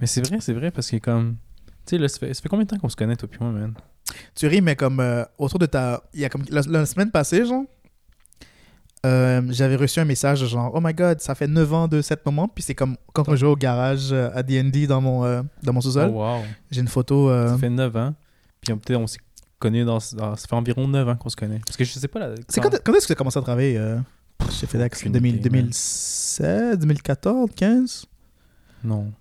Mais c'est vrai, c'est vrai, parce que comme. Tu sais, là, ça fait, ça fait combien de temps qu'on se connaît, toi puis moi, man? Tu ris, mais comme euh, autour de ta. Il y a comme. La, la semaine passée, genre. euh, j'avais reçu un message genre Oh my god, ça fait 9 ans de cet moment. Puis c'est comme quand on jouait au garage euh, à DD dans mon, euh, dans mon sous-sol. Oh, wow. J'ai une photo. Ça fait 9 ans. Puis peut-être on s'est connus dans, dans- Ça fait environ 9 ans qu'on se connaît. Parce que je sais pas. Là, C'est quand, quand est-ce que tu as commencé à travailler chez FedEx? Aucune 2000 idée, man. 2016, 2014, 15 Non.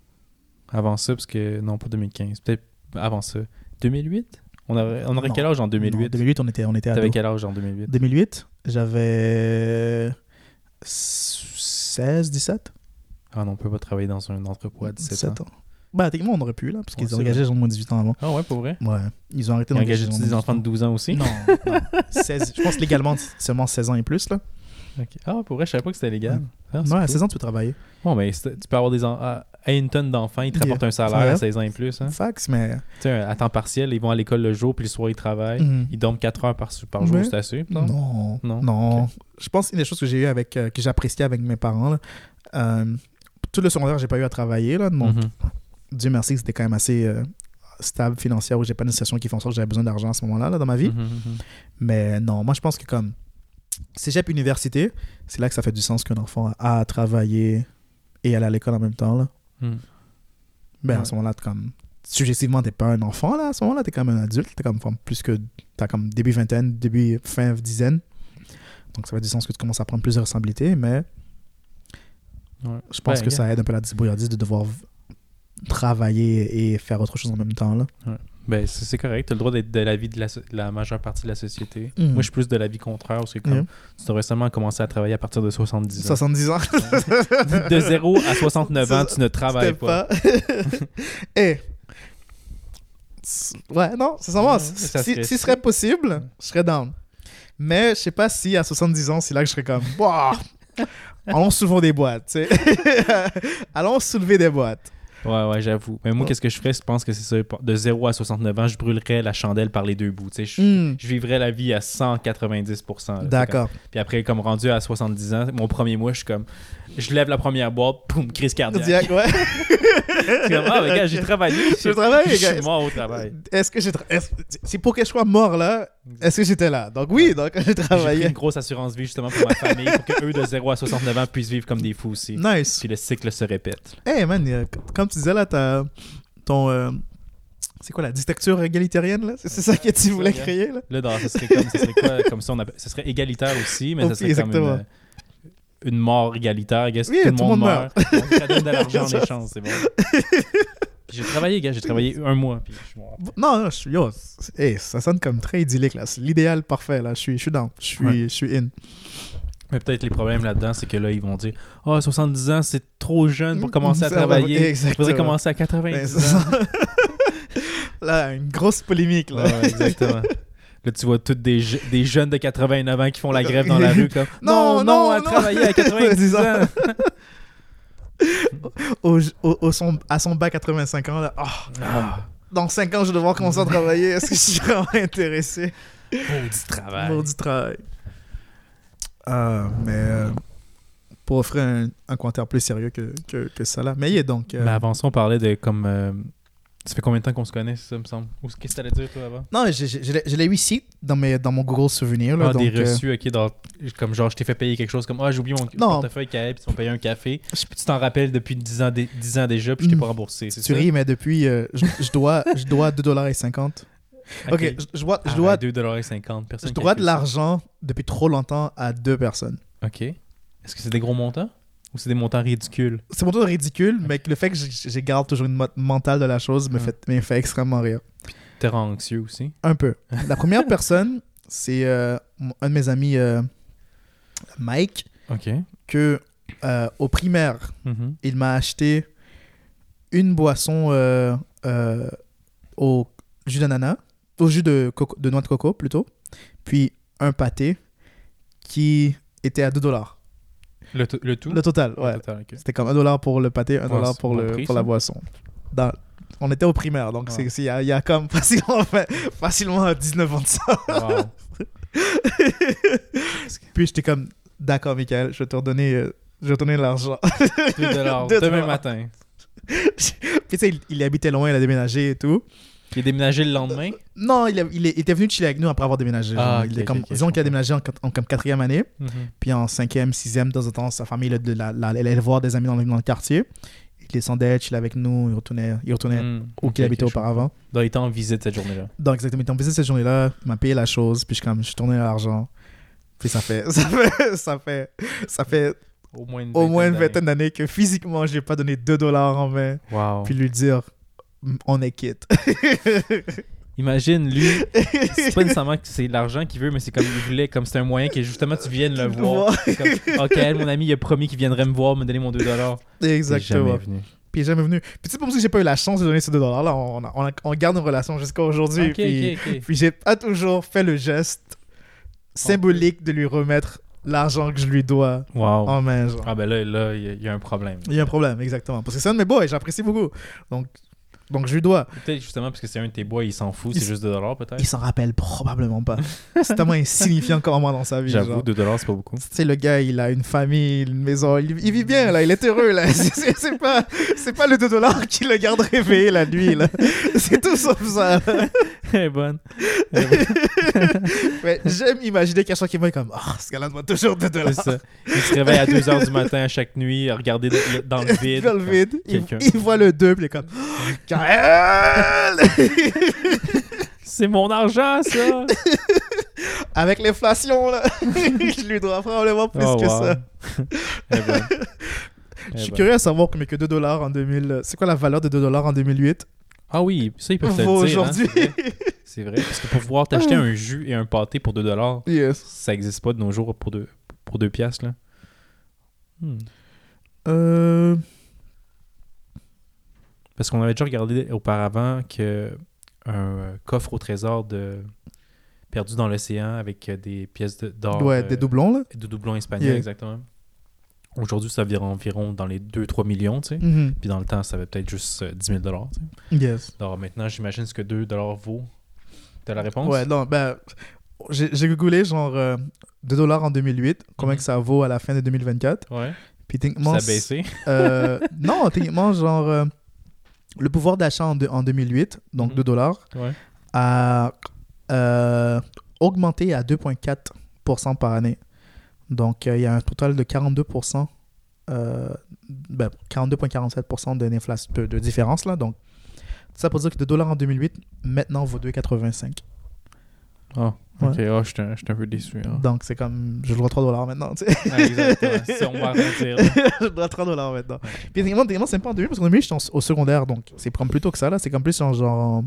Avant ça, parce que. Non, pas 2015. Peut-être avant ça. 2008 On aurait, on aurait Non. quel âge en Non, 2008 2008, on était, on était T'avais quel âge en 2008 2008, j'avais 16, 17 Ah non, on peut pas travailler dans un entrepôt à 17, ans. ans. Bah, techniquement, on aurait pu, là, parce qu'ils ont engagé les gens de moins de 18 ans avant. Ah ouais, pour vrai? Ouais, ils ont arrêté Ils ont d'engager des de enfants de 18 12 ans aussi? Non, non. 16, je pense légalement, seulement 16 ans et plus, là. Ah, pour vrai, je savais pas que c'était légal. Ah, ouais, à cool. 16 ans, tu peux travailler. Bon, mais tu peux avoir des en- à à une tonne d'enfants, ils te Yeah. rapportent un salaire à 16 ans et plus. Hein. Fax, mais. Tu sais, à temps partiel, ils vont à l'école le jour, puis le soir, ils travaillent. Mhm. Ils dorment 4 heures par, par jour, c'est assez. non? Non, Non? non? Je pense une des choses que j'ai eu avec, euh, que j'appréciais avec mes parents, là, euh, tout le secondaire, j'ai pas eu à travailler, là. Donc, Mhm. Dieu merci, c'était quand même assez euh, stable financière, où j'ai pas une situation qui font en sorte que j'avais besoin d'argent à ce moment-là, là, dans ma vie. Mhm, mhm. Mais non, moi, je pense que comme cégep université, c'est là que ça fait du sens qu'un enfant a à travailler et aller à l'école en même temps, là. Mhm. Ben, à ce moment-là, comme. Subjectivement, t'es pas un enfant, là. À ce moment-là, t'es comme un adulte. T'es comme, comme plus que. T'as comme début vingtaine, début fin dizaine. Donc, ça fait du sens que tu commences à prendre plus de responsabilités, mais Ouais. je pense Ben, que ça aide un peu la débrouillardise de devoir travailler et faire autre chose en même temps, là. Ben, c'est correct. Tu as le droit d'être de la vie de la, de la majeure partie de la société. Mhm. Moi, je suis plus de la vie contraire. C'est comme, tu devrais seulement commencer à travailler à partir de 70 ans. 70 ans. de 0 à 69 ans, tu ne travailles pas. Eh. Ouais, non, c'est ça. Si, si serait- ce serait possible, je serais down. Mais je sais pas si à 70 ans, c'est là que je serais comme, allons soulevons des boîtes, allons soulever des boîtes. Ouais, ouais, j'avoue. Mais moi, Ouais. qu'est-ce que je ferais? Je pense que c'est ça? De 0 à 69 ans, je brûlerais la chandelle par les deux bouts. Tu sais, je, Hmm, je vivrais la vie à 190%. là, tu sais, D'accord. comme- Puis après, comme rendu à 70 ans, mon premier mois, je suis comme. Je lève la première boîte, boum, crise cardiaque. Cardiaque, ouais. C'est comme, ah, mais gars, j'ai travaillé. Je travaille, Je gars. suis mort au travail. Est-ce que j'ai. tra- est-ce- C'est pour que je sois mort là, est-ce que j'étais là? Donc oui, donc j'ai J'ai pris travaillé. une grosse assurance vie justement pour ma famille, pour que eux de 0 à 69 ans puissent vivre comme des fous aussi. Nice. Puis le cycle se répète. Hey man, euh, comme tu disais là, t'as ton. euh, c'est quoi la dictature égalitarienne là? C'est ça que tu voulais créer là? Là, dans, ça serait comme, ça serait quoi, comme ça, on appelle- ça serait égalitaire aussi, mais Ok, ça serait comme exactement. une, une mort égalitaire. I guess, Oui, tout, le tout le monde monde meurt. On donne de l'argent en échange, c'est bon. J'ai travaillé, gars, j'ai travaillé un mois. Puis je. Non, non, je suis. Yo, hey, ça sonne comme très idyllique là. C'est l'idéal parfait là. Je suis, je suis down. Je suis, Ouais. je suis in. Mais peut-être les problèmes là-dedans, c'est que là, ils vont dire Ah, 70 ans, c'est trop jeune pour commencer à travailler. Il exactement. faudrait commencer à Ben, 90 c'est ans. là, une grosse polémique là. Ouais, exactement. Là, tu vois tous des, je- des jeunes de 89 ans qui font la grève dans la rue comme Non, Non, non, non, à non. travailler à 90 ans. Au, au- au son, à son bac 85 ans là. Ah, Ah, dans 5 ans, je vais devoir commencer à travailler. Est-ce que je suis vraiment intéressé? maudit travail. Maudit travail. Ah, mais euh, pour offrir un, un commentaire plus sérieux que, que, que ça là. Mais il est donc. euh, Mais avant ça, on parlait de comme. Ça fait combien de temps qu'on se connaît, ça me semble? Ou qu'est-ce que t'allais dire, toi, avant? Non, je l'ai- eu ici dans, mes, dans mon Google souvenir. Là, Ah, donc, des euh, reçus, ok, dans, comme genre, je t'ai fait payer quelque chose comme Ah, j'ai oublié mon Non. portefeuille qui puis tu m'as payé un café. je- tu t'en rappelles depuis 10 ans, dé- 10 ans déjà, puis je t'ai Mm. pas remboursé. C'est tu ça? ris, mais depuis, euh, je, je dois, je dois 2,50$. Ok, je, je dois, je dois, 2,50$. Personne je dois de l'argent depuis trop longtemps à deux personnes. Ok. Est-ce que c'est des gros montants? Ou c'est des montants ridicules? C'est mon tour ridicule, mais le fait que je garde toujours une mentale de la chose me, Mm. fait, me fait extrêmement rire. T'es rend anxieux aussi? Un peu. La première personne, c'est euh, un de mes amis, euh, Mike, que euh, au primaire, Mhm. il m'a acheté une boisson au jus d'ananas, au jus de, coco- de noix de coco plutôt, puis un pâté qui était à 2 dollars. Le, to- le tout? Le total, ouais. C'était comme 1 dollar pour le pâté, 1 Ouais, dollar c'est pour, bon le, prix, pour la boisson. Dans- on était au primaire, donc il y, a- y a comme facilement, facilement 19 ans de ça. Wow. Puis j'étais comme, d'accord, Michael, je vais te redonner, euh, Je vais donner l'argent. 2 dollars demain matin. Puis tu sais, il, il habitait loin, il a déménagé et tout. Il est déménagé le lendemain? Non, il, a- il est- il était venu chiller avec nous après avoir déménagé. Ah, genre. ok, il est ok, comme, ok, disons qu'il a déménagé en, quat- en comme quatrième année. Mhm. Puis en cinquième, sixième, de temps en temps, sa famille là, de la, la- elle allait voir des amis dans le, dans le quartier. Il descendait, chillait avec nous, il retournait, il retournait Hmm, où ok, qu'il habitait je auparavant. comprends. Donc, il était en visite cette journée-là. Donc exactement, il était en visite cette journée-là, il m'a payé la chose, puis je, comme, je suis tourné l'argent. Puis ça fait, ça fait, ça fait, ça fait Au moins une au moins une d'années. vingtaine d'années que physiquement, j'ai pas donné 2 dollars en main, Wow. puis lui dire, on est quitte. Imagine, lui, c'est pas nécessairement que c'est l'argent qu'il veut, mais c'est comme il voulait, comme c'est un moyen que justement tu viennes le voir. C'est comme, ok, mon ami, il a promis qu'il viendrait me voir, me donner mon 2 dollars. Exactement. jamais venu. Puis il est jamais venu. Puis sais, pour moi, que j'ai pas eu la chance de donner ces 2 dollars-là, on, garde une relation jusqu'à aujourd'hui. Ok, puis ok, ok. puis j'ai pas toujours fait le geste symbolique de lui remettre l'argent que je lui dois Wow. en main. Genre. Ah ben là, là, il y, a- il y a un problème. Il y a un problème, exactement. Parce que c'est un de mes boys, j'apprécie beaucoup. Donc, donc je lui dois. Peut-être justement parce que c'est un de tes bois, il s'en fout, c'est juste 2 dollars peut-être. Il s'en rappelle probablement pas. c'est tellement insignifiant comme moi dans sa vie. J'avoue, genre. 2 dollars, c'est pas beaucoup. Tu sais, le gars, il a une famille, une maison, il, il vit bien, là, il est heureux, là. C'est- pas, pas le 2 dollars qui le garde réveillé la nuit, là. C'est tout sauf ça. Elle est bonne. Elle est bonne. Mais j'aime imaginer quelqu'un qui va être comme, oh, ce gars-là doit toujours 2 C'est dollars. ça. Il se réveille à 2h du matin à chaque nuit, à regarder dans le vide. Dans le vide. Il, il voit le 2, puis il est comme, oh! C'est mon argent, ça! Avec l'inflation, là, je lui dois probablement plus Oh, que wow. ça. Je suis curieux à savoir combien que 2 dollars en 2000. C'est quoi la valeur de 2 dollars en 2008 Ah oui, ça, ils peuvent te le dire. hein, aujourd'hui. c'est vrai. Parce que pour pouvoir t'acheter un jus et un pâté pour 2 dollars, Yes. ça existe pas de nos jours pour 2 pour deux piastres, là. Hmm. Euh. Parce qu'on avait déjà regardé auparavant que un euh, coffre au trésor de perdu dans l'océan avec euh, des pièces d'or. ouais, euh, des doublons, là. De doublons espagnols, Yeah. exactement. Aujourd'hui, ça vient environ dans les 2-3 millions, tu sais. Mhm. Puis dans le temps, ça avait peut-être juste euh, 10 000 tu sais. Yes. Alors maintenant, j'imagine ce que 2 vaut. T'as la réponse? Ouais, non, ben. J'ai googlé genre euh, 2 dollars en 2008, combien Mhm. que ça vaut à la fin de 2024. Ouais. Puis Ça techniquement. a baissé? euh, non, techniquement, genre. euh, le pouvoir d'achat en, en 2008, donc Mhm. 2 dollars, Ouais. a euh, augmenté à 2,4% par année. Donc, euh, il y a un total de 42%, euh, ben, 42,47% de, d'inflation- de, de différence. Là. Donc, ça pour dire que 2 dollars en 2008, maintenant, vaut 2,85. Ah, Ouais. ok. Ah, j'étais un j'étais un peu déçu. hein. Donc, c'est comme, je dois 3 dollars maintenant. tu sais. Ah, exactement. Si on va je dois 3 dollars maintenant. Puis, techniquement, c'est pas en 2008, parce qu'en 2008, j'étais au secondaire. Donc, c'est comme plus tôt que ça. là. C'est comme plus en genre.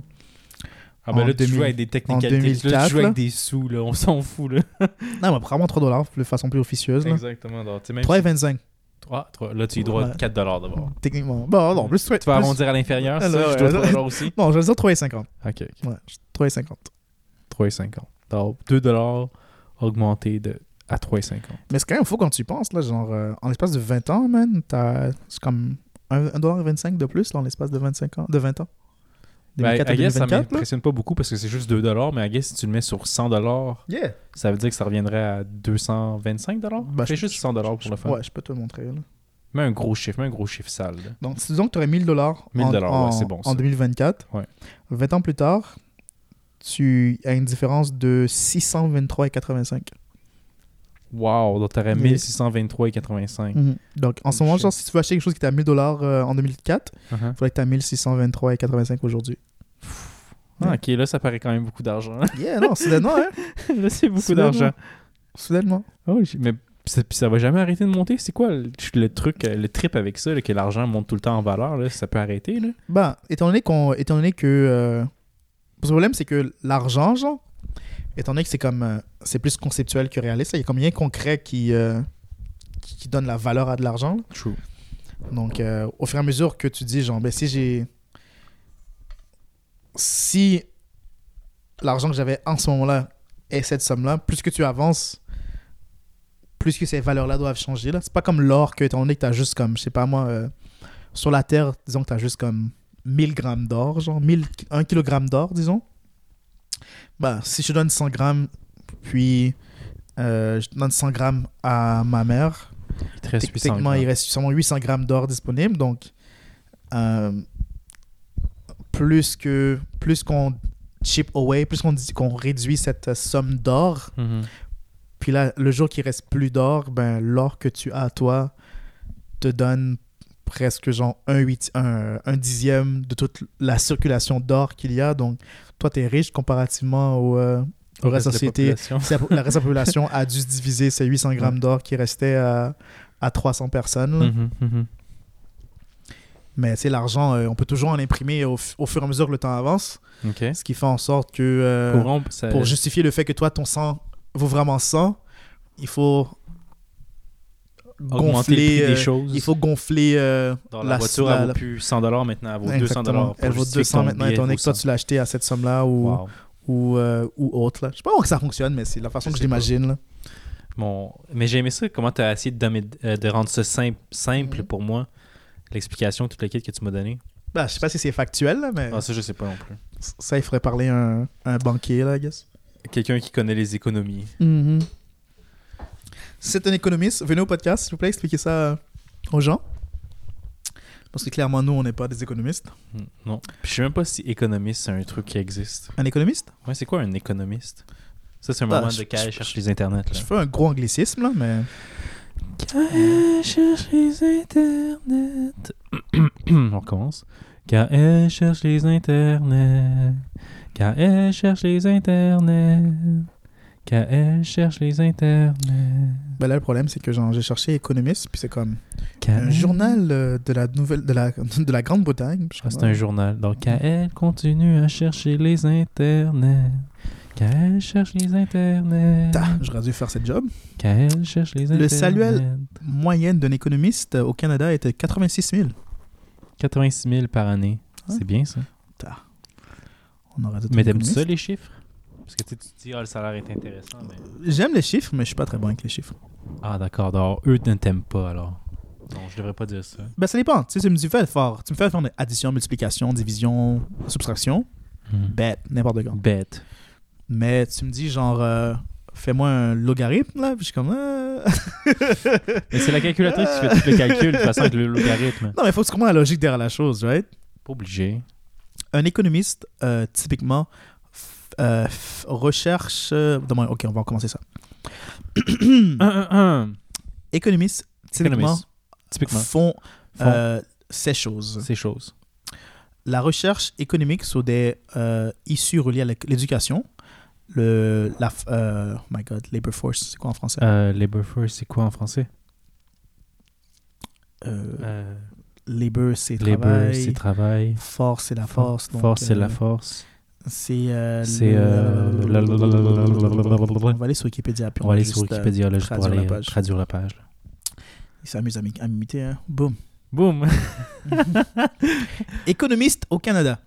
Ah, ben En là, tu 2000 joues avec des technicalités. Là, 2004, tu joues là. avec des sous, là. On s'en fout, là. Non, mais vraiment 3 dollars de façon plus officieuse. là. Exactement. Donc, tu sais, même 3,25. si- Ah, trois- là, tu y dois Ouais. 4 d'abord. Techniquement. Bon, non, plus. Tu vas plus- arrondir à l'inférieur, ça, Ah, là, je dois là. 3 aussi. Non, je vais dire 3,50. Ok, Ouais, 3,50. 3,50. Donc, 2 dollars augmenté de, à 3,50. Mais c'est quand même fou quand tu y penses, là. Genre, euh, en l'espace de 20 ans, man, t'as. C'est comme 1,25$ de plus, là, en l'espace de 25 ans. De 20 ans. Ben, 2004 à I guess, ça 2024, là? m'impressionne pas beaucoup parce que c'est juste 2 dollars, mais I guess si tu le mets sur 100 dollars, Yeah. ça veut dire que ça reviendrait à 225 dollars? Ben, c'est juste 100 dollars pour le fun. Ouais, je peux te le montrer, là. Mets un gros chiffre, mets un gros chiffre sale. là. Donc, disons que tu aurais 1000 dollars 1000 en, dollars, en- ouais, c'est bon, ça. en 2024. Ouais. 20 ans plus tard, tu as une différence de 623,85. Wow, donc t'aurais Oui. 1623,85. Mhm. Donc, en ce moment, genre, si tu veux acheter quelque chose qui était à 1000 dollars euh, en 2004, il Uh-huh. faudrait que tu aies 1623,85 aujourd'hui. Ah, ok, là, ça paraît quand même beaucoup d'argent. Yeah, non, soudainement, hein. là, c'est beaucoup d'argent. Soudainement. Oh, mais ça, puis ça va jamais arrêter de monter? C'est quoi le, le truc, euh, le trip avec ça, là, que l'argent monte tout le temps en valeur? Là, ça peut arrêter, là? Ben, étant donné, qu'on, étant donné que. euh, le problème, c'est que l'argent, genre, étant donné que c'est comme. euh, c'est plus conceptuel que réaliste, il y a comme rien concret qui, euh, qui qui donne la valeur à de l'argent. True. Donc, au fur et à mesure que tu dis, genre, ben, si j'ai. Si l'argent que j'avais en ce moment-là est cette somme-là, plus que tu avances, plus que ces valeurs-là doivent changer. C'est pas comme l'or que, étant donné que tu as juste comme, je sais pas moi, euh, sur la Terre, disons que tu as juste comme 1000 grammes d'or, genre 1000, 1 kg d'or, disons. Bah, si je donne 100 grammes, puis euh, je donne 100 grammes à ma mère, Il te reste 800 techniquement, il reste seulement 800 grammes d'or disponible. Donc, euh, plus que plus qu'on chip away, plus qu'on qu'on réduit cette euh, somme d'or, Mhm. puis là, le jour qu'il reste plus d'or, ben, l'or que tu as à toi te donne presque genre un, huit, un, un dixième de toute la circulation d'or qu'il y a. Donc, toi, tu es riche comparativement au, euh, au reste de la société. la- La reste de la population a dû se diviser ces 800 grammes d'or qui restaient à, à 300 personnes. Mhm, mhm. Mais sais, l'argent, euh, on peut toujours en imprimer au, fur et à mesure que le temps avance. Ce qui fait en sorte que euh, Pour rompre, ça- pour justifier le fait que toi, ton sang vaut vraiment 100, il faut augmenter le gonfler. prix euh, des choses. il faut gonfler Dans la, voiture, elle vaut plus 100 maintenant, elle vaut 200 Exactement. Elle vaut 200 maintenant, étant donné que toi, tu l'as acheté à cette somme-là ou, Wow. ou, ou autre. Là. Je sais pas comment ça fonctionne, mais c'est la façon Je que je l'imagine. Bon, mais j'ai aimé ça, comment tu as essayé de rendre ça simple, simple Mhm. pour moi, l'explication, toute la kit que tu m'as donnée? Bah, je sais pas si c'est factuel, là, mais Ah, ça, je sais pas non plus. ça, il faudrait parler à un, un banquier, là, I guess. Quelqu'un qui connaît les économies. Mm-hmm. Si c'est un économiste, venez au podcast, s'il vous plaît, expliquez ça euh, aux gens. Parce que clairement, nous, on n'est pas des économistes. Hmm, Non. Puis je sais même pas si économiste, c'est un truc qui existe. Un économiste? Ouais, c'est quoi un économiste? Ça, c'est un Bah, moment je- de quand je- cherche les internets. Je Là. fais un gros anglicisme, là, mais. Cherche les internets. On recommence. Car elle cherche les internets? Car elle cherche les internets? Car elle cherche les internets? Ben là, le problème, c'est que genre, j'ai cherché économiste, puis c'est comme Car un journal euh, de la nouvelle de la, de la Grande-Bretagne. Ah, c'est un journal. Donc, car elle continue à chercher les internets. Car elle cherche les internets? J'aurais dû faire cette job. Car elle cherche les Le internets? saluel. Moyenne d'un économiste euh, au Canada était 86 000. 86 000 par année. Ouais. C'est bien ça. Ta. On aurait dû Mais t'aimes ça les chiffres? Parce que tu te dis, ah, le salaire est intéressant. Mais... J'aime les chiffres, mais je suis pas très bon avec les chiffres. Ah, d'accord. Alors, eux ne t'aiment pas alors. Non, je devrais pas dire ça. Ben, ça dépend. Tu sais, tu me fais le fort. Tu me fais faire addition, multiplication, division, subtraction. Bête, n'importe quoi. Bête. Mais tu me dis, genre, euh, fais-moi un logarithme, là. Puis je suis comme, euh, Mais c'est la calculatrice qui fait tout le calcul de toute façon avec le logarithme. Non, mais il faut que tu comprennes la logique derrière la chose, right? Pas obligé. Un économiste, euh, typiquement, euh, recherche. non, ok, on va commencer ça. Un, un, un. Économistes, typiquement, Économiste. Typiquement. font Font ces choses. ces choses. La recherche économique sur des euh, issues reliées à l'éducation le la euh, oh my god labor force c'est quoi en français? Euh, labor force c'est quoi en français? Euh, euh labor c'est travail. force c'est la force force c'est la euh, force. c'est c'est on va aller sur Wikipédia puis on, va aller sur Wikipédia là, juste pour la traduire la page. Il s'amuse à m'imiter hein. Boum. Boum. Économiste au Canada.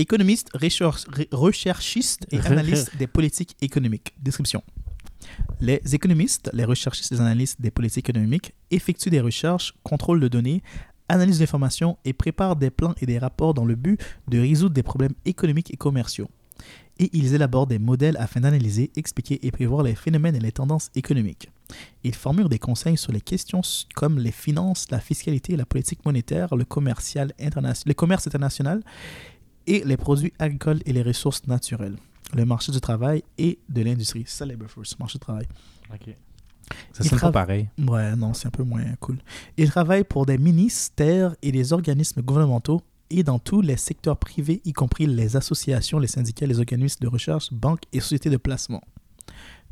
Économiste, recher- re- recherchiste et analyste des politiques économiques. Description. Les économistes, les recherchistes et les analystes des politiques économiques effectuent des recherches, contrôlent de données, analysent l'information et préparent des plans et des rapports dans le but de résoudre des problèmes économiques et commerciaux. Et ils élaborent des modèles afin d'analyser, expliquer et prévoir les phénomènes et les tendances économiques. Ils formulent des conseils sur les questions comme les finances, la fiscalité, la politique monétaire, le, commercial interna- le commerce international et les produits agricoles et les ressources naturelles, le marché du travail et de l'industrie. C'est ça, Labor Force, marché du travail. Ok. Ça Il sonne pas pareil. Ouais, non, c'est un peu moins cool. Ils travaillent pour des ministères et des organismes gouvernementaux et dans tous les secteurs privés, y compris les associations, les syndicats, les organismes de recherche, banques et sociétés de placement.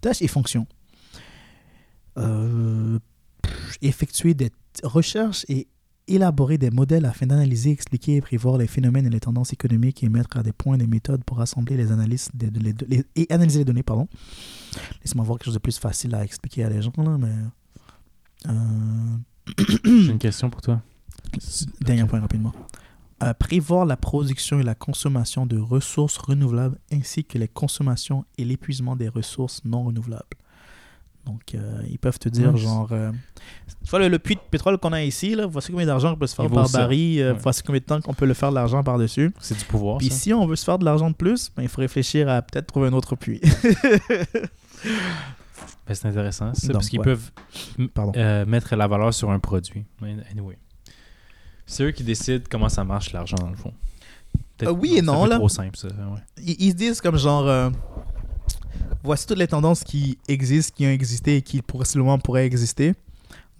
Tâches et fonctions. Euh, effectuer des recherches et élaborer des modèles afin d'analyser, expliquer et prévoir les phénomènes et les tendances économiques et mettre à des points des méthodes pour rassembler les analyses des- les- les- et analyser les données. Pardon. Laisse-moi voir quelque chose de plus facile à expliquer à les gens, là, mais... Euh, J'ai une question pour toi. Dernier point rapidement. Euh, prévoir la production et la consommation de ressources renouvelables ainsi que les consommations et l'épuisement des ressources non renouvelables. Donc, euh, ils peuvent te dire, genre, euh, tu vois, le, le puits de pétrole qu'on a ici, là, voici combien d'argent on peut se faire par ça. baril, euh, Ouais. voici combien de temps qu'on peut le faire de l'argent par-dessus. C'est du pouvoir, Puis si on veut se faire de l'argent de plus, ben, il faut réfléchir à peut-être trouver un autre puits. Ben, c'est intéressant, ça, Donc, parce qu'ils ouais. peuvent Pardon. mettre la valeur sur un produit. Anyway. C'est eux qui décident comment ça marche, l'argent, dans le fond. Euh, oui et non, là. trop simple, ça. ouais. ils, ils se disent comme genre voici toutes les tendances qui existent, qui ont existé et qui possiblement pourraient exister.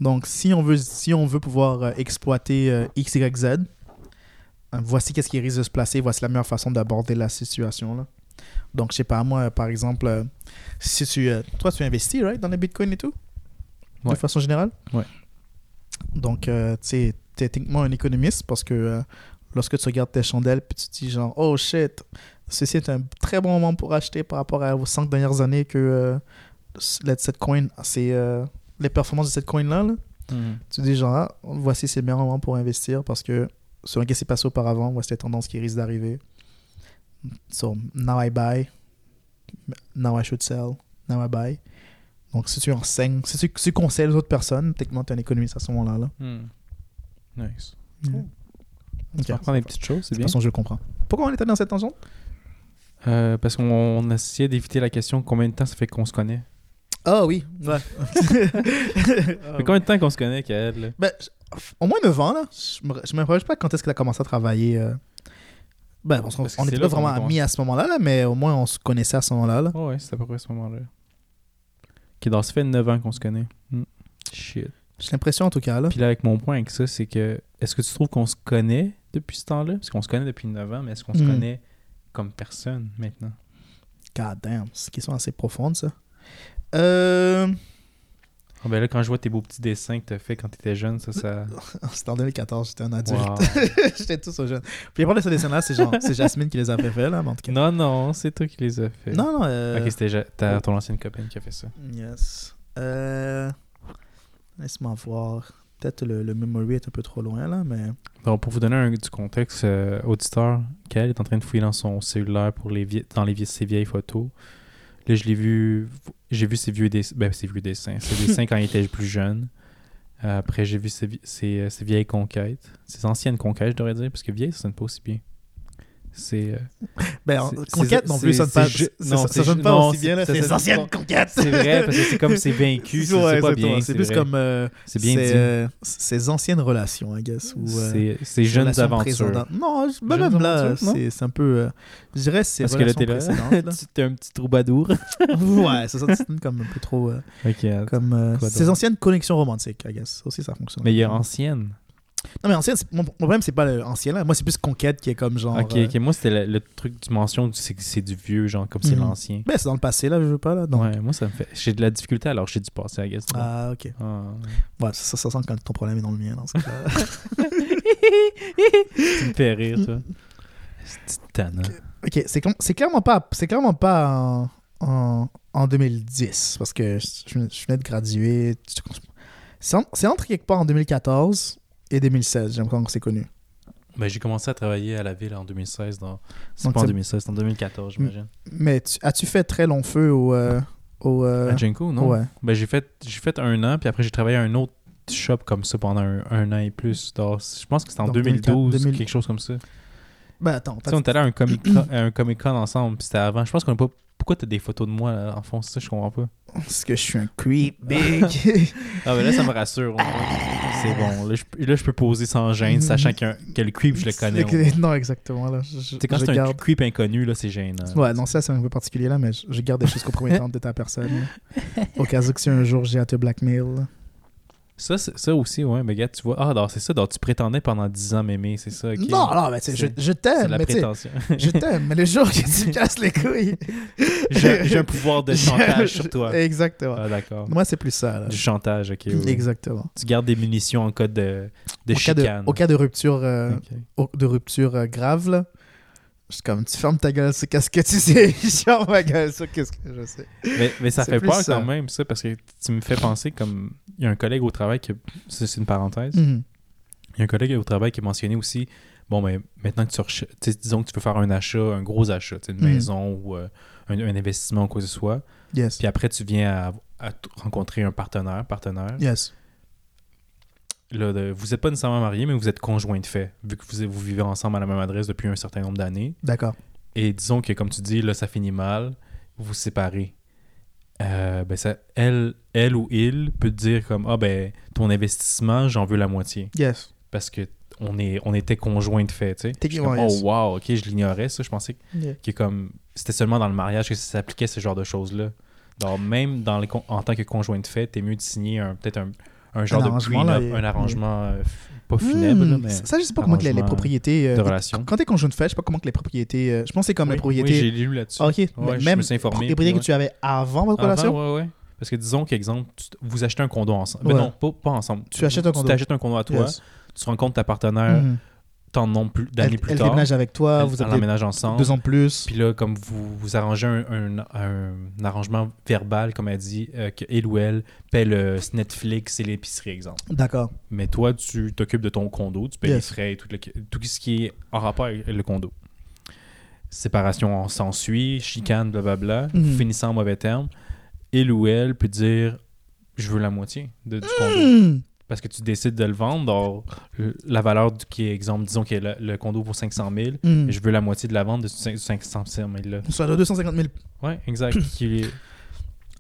Donc si on veut si on veut pouvoir euh, exploiter euh, X, Y, Z, euh, voici qu'est-ce qui risque de se placer, voici la meilleure façon d'aborder la situation là. Donc je sais pas moi par exemple euh, si tu euh, toi tu investis right dans les bitcoins et tout? Ouais. de façon générale? Ouais. Donc tu t'es techniquement un économiste parce que lorsque tu regardes tes chandelles puis tu te dis genre oh shit ceci est un très bon moment pour acheter par rapport à vos cinq dernières années que euh, cette coin c'est euh, les performances de cette coin là, là. tu dis genre ah, voici c'est le meilleur moment pour investir parce que selon ce qui s'est passé auparavant voici les tendances qui risquent d'arriver so now I buy now I should sell now I buy donc si tu enseignes si tu, si tu conseilles les autres personnes techniquement tu es un économiste à ce moment là, là. Hmm. Nice. Peux apprendre des petites choses, c'est de toute bien. façon je le comprends pourquoi on était dans cette tangente? Euh, parce qu'on on essayait d'éviter la question combien de temps ça fait qu'on se connaît? ah oui ouais fait combien de temps qu'on se connaît, Kael? Ben, je- au moins 9 ans, là. Je me, je me rappelle pas quand est-ce que tu as commencé à travailler. euh. Ben, on, se- Parce que on c'est était là pas vraiment a amis à ce moment-là, là, mais au moins on se connaissait à ce moment-là. Là. Oh, ouais, c'est à peu près ce moment-là. Ok, donc ça fait 9 ans qu'on se connaît. Hmm. Shit. J'ai l'impression, en tout cas. Là. Puis là, avec mon point avec ça, c'est que est-ce que tu trouves qu'on se connaît depuis ce temps-là? Parce qu'on se connaît depuis 9 ans, mais est-ce qu'on se Hmm. connaît comme personne maintenant? God damn, c'est une question assez profonde, ça. Euh... Ah ben là, quand je vois tes beaux petits dessins que t'as fait quand t'étais jeune, ça, ça... C'était en 2014, j'étais un adulte. Wow. j'étais tout jeune. Puis après, ce dessin-là, c'est genre, c'est Jasmine qui les a fait, là, mais en tout cas. non, non, c'est toi qui les as fait. non, non. euh, Ok, c'était ta- ton ancienne copine qui a fait ça. Yes. Euh... Laisse-moi voir. Peut-être le, le memory est un peu trop loin, là, mais... Donc, pour vous donner un- du contexte, euh, auditeur, Kael est en train de fouiller dans son cellulaire pour les vie- dans les ses vieilles photos. Là, je l'ai vu, j'ai vu ses vieux dessins, ben, ses vieux dessins, ses dessins quand il était plus jeune. Euh, après, j'ai vu euh, ses vieilles conquêtes, ses anciennes conquêtes, je devrais dire, parce que vieille, ça sonne pas aussi bien. C'est euh, Ben, conquête non plus, ça c'est- pas, non, ça sonne pas non, aussi bien, c'est- les anciennes conquêtes. c'est vrai, parce que c'est comme c'est vaincu, c'est Ouais, pas bien. C'est plus vrai. comme euh, C'est bien dit. euh, ces anciennes relations, I guess. Ou, c'est jeunes aventures. Non, même là, c'est c'est un peu. je dirais c'est Parce que là, t'es là, t'es un petit troubadour. ouais, ça sonne comme un peu trop. comme ces anciennes connexions romantiques, I guess. Aussi, ça fonctionne. Mais il y a ancienne. Non, mais ancienne, c'est- mon mon problème, c'est pas le ancien là. Moi, c'est plus conquête qui est comme genre. ok, euh, ok. Moi, c'était le, le truc du mention, c'est que c'est du vieux, genre comme c'est Mhm. l'ancien. Ben, c'est dans le passé, là, je veux pas, là. Donc... Ouais, moi, ça me fait. J'ai de la difficulté alors j'ai du passé, I guess. là. Ah, ok. Ah, Ouais, ça, ça sent quand ton problème est dans le mien, dans ce cas-là. tu me fais rire, toi. C'est. Ok, c'est cl- c'est clairement pas, c'est clairement pas en, en, en 2010 parce que je, je venais de graduer. C'est en- c'est entre quelque part en 2014 et 2016, j'ai l'impression que c'est connu. Ben, j'ai commencé à travailler à la ville en 2016. Dans... C'est pas en c'est- 2016, c'est en 2014, j'imagine. Mais tu- as-tu fait très long feu au. euh, au euh, À Genko, non? Ouais. Ben, j'ai fait, j'ai fait un an, puis après, j'ai travaillé à un autre shop comme ça pendant un, un an et plus. Donc, je pense que c'était en Donc, 2012, 2000. quelque chose comme ça. Ben attends, Tu sais, on était allé à un Comic Con, un Comic Con ensemble, puis c'était avant. Je pense qu'on a pas. Pourquoi t'as des photos de moi là, en fond? C'est ça, je comprends pas. Parce que je suis un creep big. Ah, ben là, ça me rassure. C'est bon. Là je, là, je peux poser sans gêne, sachant qu'un- que le creep, je le connais. non, exactement. Là, je, quand c'est un garde. creep inconnu, là, c'est gênant. Ouais, non, ça c'est un peu particulier là, mais je, garde des choses compromettantes de ta personne. là. Au cas où si un jour j'ai à te blackmail. Ça, aussi, ouais. Mais regarde, tu vois. Ah, non, c'est ça. Donc, tu prétendais pendant 10 ans m'aimer, c'est ça. ok. Non, non, mais je, je C'est t'aime, la mais prétention. je t'aime, mais le jour que tu me casses les couilles. J'ai un pouvoir de chantage sur toi. Exactement. Ah, d'accord. Moi, c'est plus ça. Là. Du chantage, ok. oui. Exactement. Tu gardes des munitions en cas de, de au, cas de, chicane. au cas de rupture, euh, Ok. au- de rupture euh, grave, là, je suis comme, tu fermes ta gueule sur qu'est-ce que tu sais, je ferme ma gueule sur qu'est-ce que je sais. Mais, mais ça C'est fait peur ça. quand même, ça, parce que tu me fais penser comme. Il y a un collègue au travail qui. ça, C'est une parenthèse. Mhm. Il y a un collègue au travail qui a mentionné aussi. Bon, mais maintenant que tu sais, Disons que tu veux faire un achat, un gros achat, une Mhm. maison ou euh, un, un investissement ou quoi que ce soit. Yes. Puis après, tu viens à, à rencontrer un partenaire. partenaire. Yes. Là, de- vous n'êtes pas nécessairement mariés, mais vous êtes conjoints de fait, vu que vous, vous vivez ensemble à la même adresse depuis un certain nombre d'années. D'accord. Et disons que, comme tu dis, là, ça finit mal, vous vous séparez. euh, ben ça, elle, elle ou il peut te dire comme ah ben ton investissement j'en veux la moitié Yes. parce que on est on était conjoints de fait tu sais comme, oh wow ok je l'ignorais ça je pensais Yeah. que comme c'était seulement dans le mariage que ça s'appliquait ce genre de choses là donc même dans les en tant que conjoint de fait t'es mieux de signer peut-être un, un genre de prenup, et- un arrangement euh, pas funèbre Hmm, mais Ça, je sais pas comment que les, propriétés. euh, de relation. Quand t'es conjoint de fait, je sais pas comment que les propriétés. euh, je pense que c'est comme oui, les oui, j'ai propriétés. lu là-dessus Ah, ok. Ouais, mais je même me suis informé, les propriétés que tu avais avant votre Avant, relation? ouais, ouais. Parce que disons qu'exemple, tu- vous achetez un condo ensemble. Mais non, pas, pas ensemble. Tu achètes un Tu condo. t'achètes un condo à toi, Yes. tu rencontres ta partenaire Mhm. Tant plus- d'années Elle, plus elle tard. déménage avec toi, elle, vous elle avez ensemble. deux ans de plus. Puis là, comme vous, vous arrangez un, un- un arrangement verbal, comme elle dit, euh, que elle ou elle paie le Netflix et l'épicerie, exemple. D'accord. Mais toi, tu t'occupes de ton condo, tu payes les frais et tout, le- tout ce qui est en rapport avec le condo. Séparation s'ensuit, chicane, blablabla, Mhm. finissant en mauvais terme. Il ou elle peut dire Je veux la moitié de, du condo. Hmm. Parce que tu décides de le vendre, la valeur du, qui est, exemple, disons que le, le condo vaut 500 000, Hmm. et je veux la moitié de la vente de ce 500 000 là. Soit de 250 000. Ouais, exact. qui est-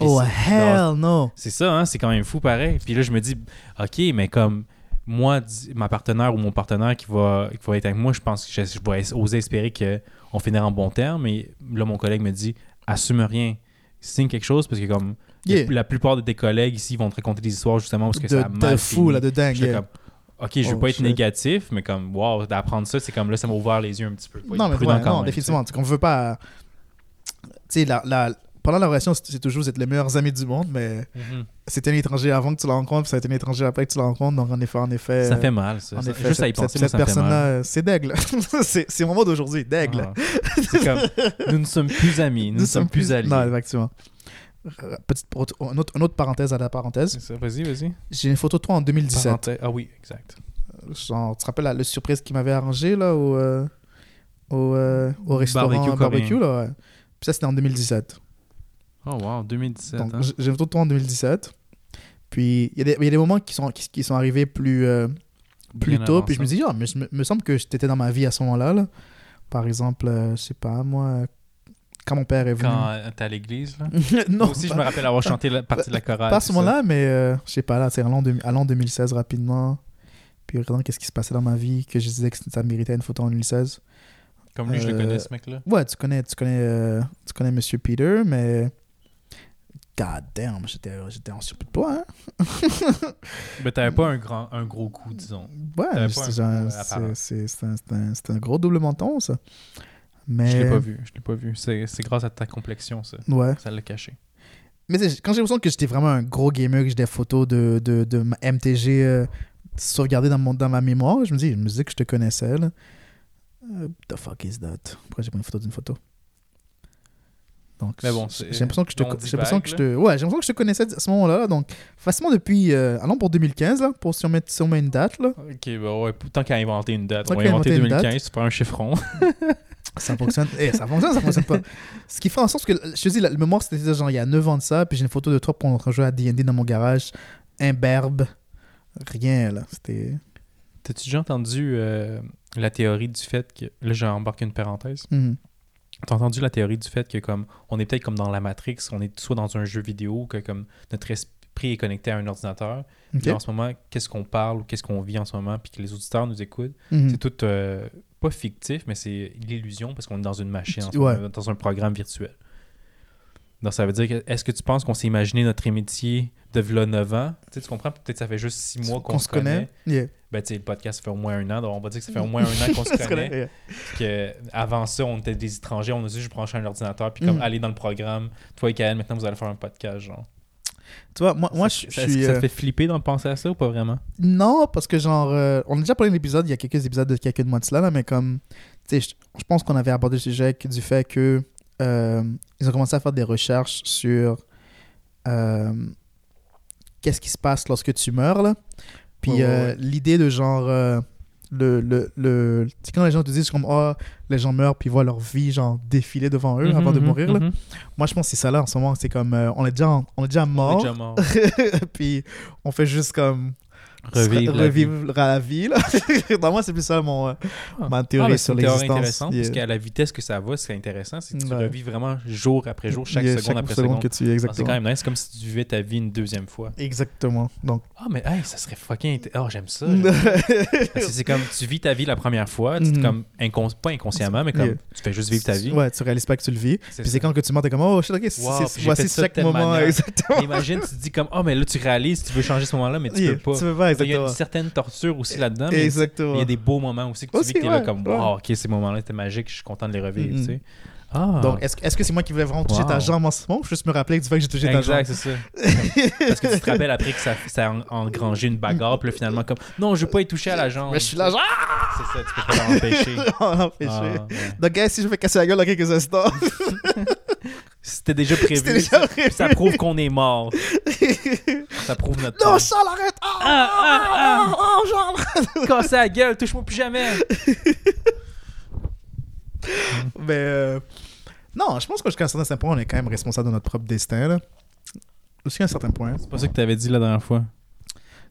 et Oh, hell no. c'est ça, hein, c'est quand même fou pareil. Puis là, je me dis, OK, mais comme moi, ma partenaire ou mon partenaire qui va, qui va être avec moi, je pense que je, je vais oser espérer qu'on finira en bon terme. Et là, mon collègue me dit, assume rien. Signe quelque chose parce que comme Yeah. la, plupart de tes collègues ici vont te raconter des histoires justement parce que De, ça a mal de fou, fini. là, de dingue. J'étais yeah. comme, OK, je veux Oh, pas être négatif, mais comme, wow, d'apprendre ça, c'est comme là, ça m'a ouvert les yeux un petit peu. Non, mais ouais, non, même, définitivement. On veut pas. Tu sais, la, la- pendant la relation, c'est toujours vous êtes les meilleurs amis du monde, mais. Mhm. c'était un étranger avant que tu la rencontres, puis ça a été un étranger après que tu la rencontres. Donc, en effet, en effet. Ça fait mal, ça. En Ça- effet, Juste à y cette, penser, cette- personne-là, c'est d'aigle. c'est au moment d'aujourd'hui, d'aigle. Ah. C'est comme, nous ne sommes plus amis, nous ne sommes plus alliés. Non, effectivement. Euh, Petite, une, autre, une autre parenthèse à la parenthèse. Vas-y, vas-y. J'ai une photo de toi en 2017. Parenthèse- Ah oui, exact. Genre, tu te rappelles la, surprise qu'il m'avait arrangé là, au, euh, au, euh, au restaurant Barbecue barbecue, là, ouais. Puis ça, c'était en 2017. Oh wow, 2017. Donc, hein. j'ai une photo de toi en 2017. Puis, il y, a des- il y a des moments qui sont, qui, qui sont arrivés plus, euh, plus tôt. Puis je me dis, ah, mais je me, me semble que j'étais dans ma vie à ce moment-là. là. Par exemple, euh, je sais pas, moi, euh, quand mon père est venu. Quand euh, t'es à l'église, là? non, Moi aussi, pas, je me rappelle avoir chanté la partie de la chorale. pas à ce moment-là, mais euh, je sais pas, là, c'est de- allant 2016 rapidement. Puis regardant qu'est-ce qui se passait dans ma vie, que je disais que ça méritait une photo en 2016. Comme lui, je le Euh, connais, ce mec-là. Ouais, tu connais, tu connais, euh, tu connais Monsieur Peter, mais. God damn, j'étais, j'étais en surplus de poids, hein? Mais t'avais pas un, grand, un gros coup, disons. Ouais, un un, c'est un gros double menton, ça. Mais. Je l'ai pas vu, je l'ai pas vu. C'est grâce à ta complexion, ça. Ouais. Ça l'a caché. Mais quand j'ai l'impression que j'étais vraiment un gros gamer, que j'ai des photos de, de, de ma MTG euh, sauvegardées dans, mon, dans ma mémoire, je me dis, je me disais que je te connaissais, là. Euh, the fuck is that? Pourquoi j'ai pris une photo d'une photo? Donc, Mais bon, j'ai l'impression que je te, j'ai l'impression que je te, ouais, j'ai l'impression que je te connaissais à ce moment-là. Donc, facilement depuis, euh, allons pour 2015 là, pour si on met, si on met une date là, Ok, bah ouais, tant qu'à inventer une date, Tant on va inventer inventer une 2015, tu prends un chiffron. ça fonctionne. Eh, ça fonctionne, ça fonctionne pas. Ce qui fait en sorte que, je te dis, la- le mémoire c'était genre il y a 9 ans de ça, puis j'ai une photo de toi pour en jouer à D&D dans mon garage, imberbe, rien là, c'était. T'as-tu déjà entendu euh, la théorie du fait que. Là, j'ai embarqué une parenthèse. Mhm. T'as entendu la théorie du fait que, comme, on est peut-être comme dans la Matrix, on est soit dans un jeu vidéo, que comme notre esprit est connecté à un ordinateur. Ok. Puis en ce moment, qu'est-ce qu'on parle ou qu'est-ce qu'on vit en ce moment, puis que les auditeurs nous écoutent, Mhm. c'est tout euh, pas fictif, mais c'est l'illusion parce qu'on est dans une machine, en ce Ouais. moment, dans un programme virtuel. Donc ça veut dire que, est-ce que tu penses qu'on s'est imaginé notre amitié de v'là 9 ans? Tu, sais, tu comprends? Peut-être que ça fait juste 6 mois qu'on, se connaît. Yeah. Ben, tu sais, le podcast, ça fait au moins un an, donc on va dire que ça fait au moins un an qu'on se On se connaît. yeah. que avant ça, on était des étrangers, on a dit je branche un ordinateur, puis comme Mm. aller dans le programme, toi et Kael, maintenant vous allez faire un podcast, genre. Tu vois, moi, moi je, suis. ça euh, te fait flipper d'en penser à ça ou pas vraiment? Non, parce que genre, euh, on a déjà parlé d'un épisode, il y a quelques épisodes de quelques mois de cela, là, mais comme, tu sais, je, je pense qu'on avait abordé le sujet du fait que euh, ils ont commencé à faire des recherches sur euh, qu'est-ce qui se passe lorsque tu meurs, là. Puis Ouais, ouais, euh, ouais. l'idée de genre, euh, le, le, le, quand les gens te disent comme, oh, les gens meurent, puis ils voient leur vie, genre, défiler devant eux avant de Mhm, mourir, là. mhm. Moi, je pense que c'est ça, là, en ce moment, c'est comme, euh, on est déjà, on est déjà On est mort, déjà mort. puis on fait juste comme Revivre la vie. revivre la vie. Là. Dans moi, c'est plus ça mon, euh, ma Ah, théorie c'est sur une théorie l'existence. intéressante, Yeah. parce qu'à la vitesse que ça va, ce qui est intéressant, c'est que tu Ouais. revis vraiment jour après jour, chaque Yeah, seconde après seconde seconde. que tu Ah, C'est quand même nice, c'est comme si tu vivais ta vie une deuxième fois. Exactement. Donc, Ah, mais hey, ça serait fucking. Oh, j'aime ça. Parce que c'est comme tu vis ta vie la première fois, tu Mhm. comme incons- pas inconsciemment, mais comme Yeah. tu fais juste vivre ta vie. Ouais, tu réalises pas que tu le vis. C'est Puis c'est quand que tu mens, t'es comme, oh shit, ok, c'est, Wow, c'est- voici chaque moment. Imagine, tu te dis comme, oh, mais là, tu réalises, tu veux changer ce moment-là, mais tu peux pas. Il y a une certaine torture aussi là-dedans, Exactement. il y a des beaux moments aussi que tu Aussi, vis que t'es là ouais, comme, ouais. wow, ok, ces moments-là étaient magiques, je suis content de les revivre, Mhm. tu sais. Ah, Donc, est-ce, est-ce que c'est moi qui voulais vraiment toucher ta jambe en ce moment ou juste me rappeler du fait que j'ai touché ta jambe? exact, c'est ça. Parce que tu te rappelles après que ça, ça a en- engrangé une bagarre, puis là, finalement, comme, non, je veux pas y toucher à la jambe. Mais je suis là, genre, C'est ça, tu peux pas l'empêcher. l'a. Ah, ouais. Donc, si je me fais casser la gueule dans quelques instants, C'était déjà prévu. Déjà ça, prévu. ça prouve qu'on est mort. Ça prouve notre non. Charles, arrête! Ah, Ah, ah, ah. oh, Charles! La gueule, touche-moi plus jamais. Mais euh, non, je pense que jusqu'à un certain point, on est quand même responsable de notre propre destin. Là. Jusqu'à un certain point. C'est pas ça que t'avais dit la dernière fois.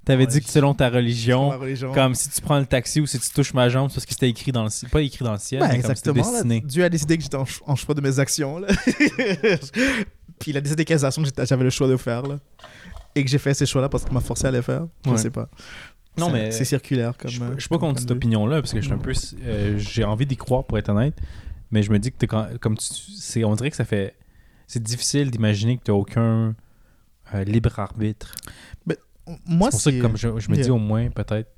T'avais Ouais, dit que selon ta religion, comme si tu prends le taxi ou si tu touches ma jambe, c'est parce que c'était écrit dans le ciel. Pas écrit dans le ciel, Ben, mais comme exactement. là. destiné. Dieu a décidé que j'étais en, ch- en choix de mes actions. Là. Puis il a décidé quelles actions j'avais le choix de faire. Là. Et que j'ai fait ces choix-là parce qu'il m'a forcé à les faire. Je Ouais. sais pas. Non, mais- C'est circulaire comme. Je euh, je suis pas comme contre cette opinion-là, parce que je suis un peu. euh, J'ai envie d'y croire pour être honnête, mais je me dis que quand- comme tu. On dirait que ça fait. C'est difficile d'imaginer que tu aucun euh, libre arbitre. Moi, c'est pour ça c'est. que comme je, je me dis au moins peut-être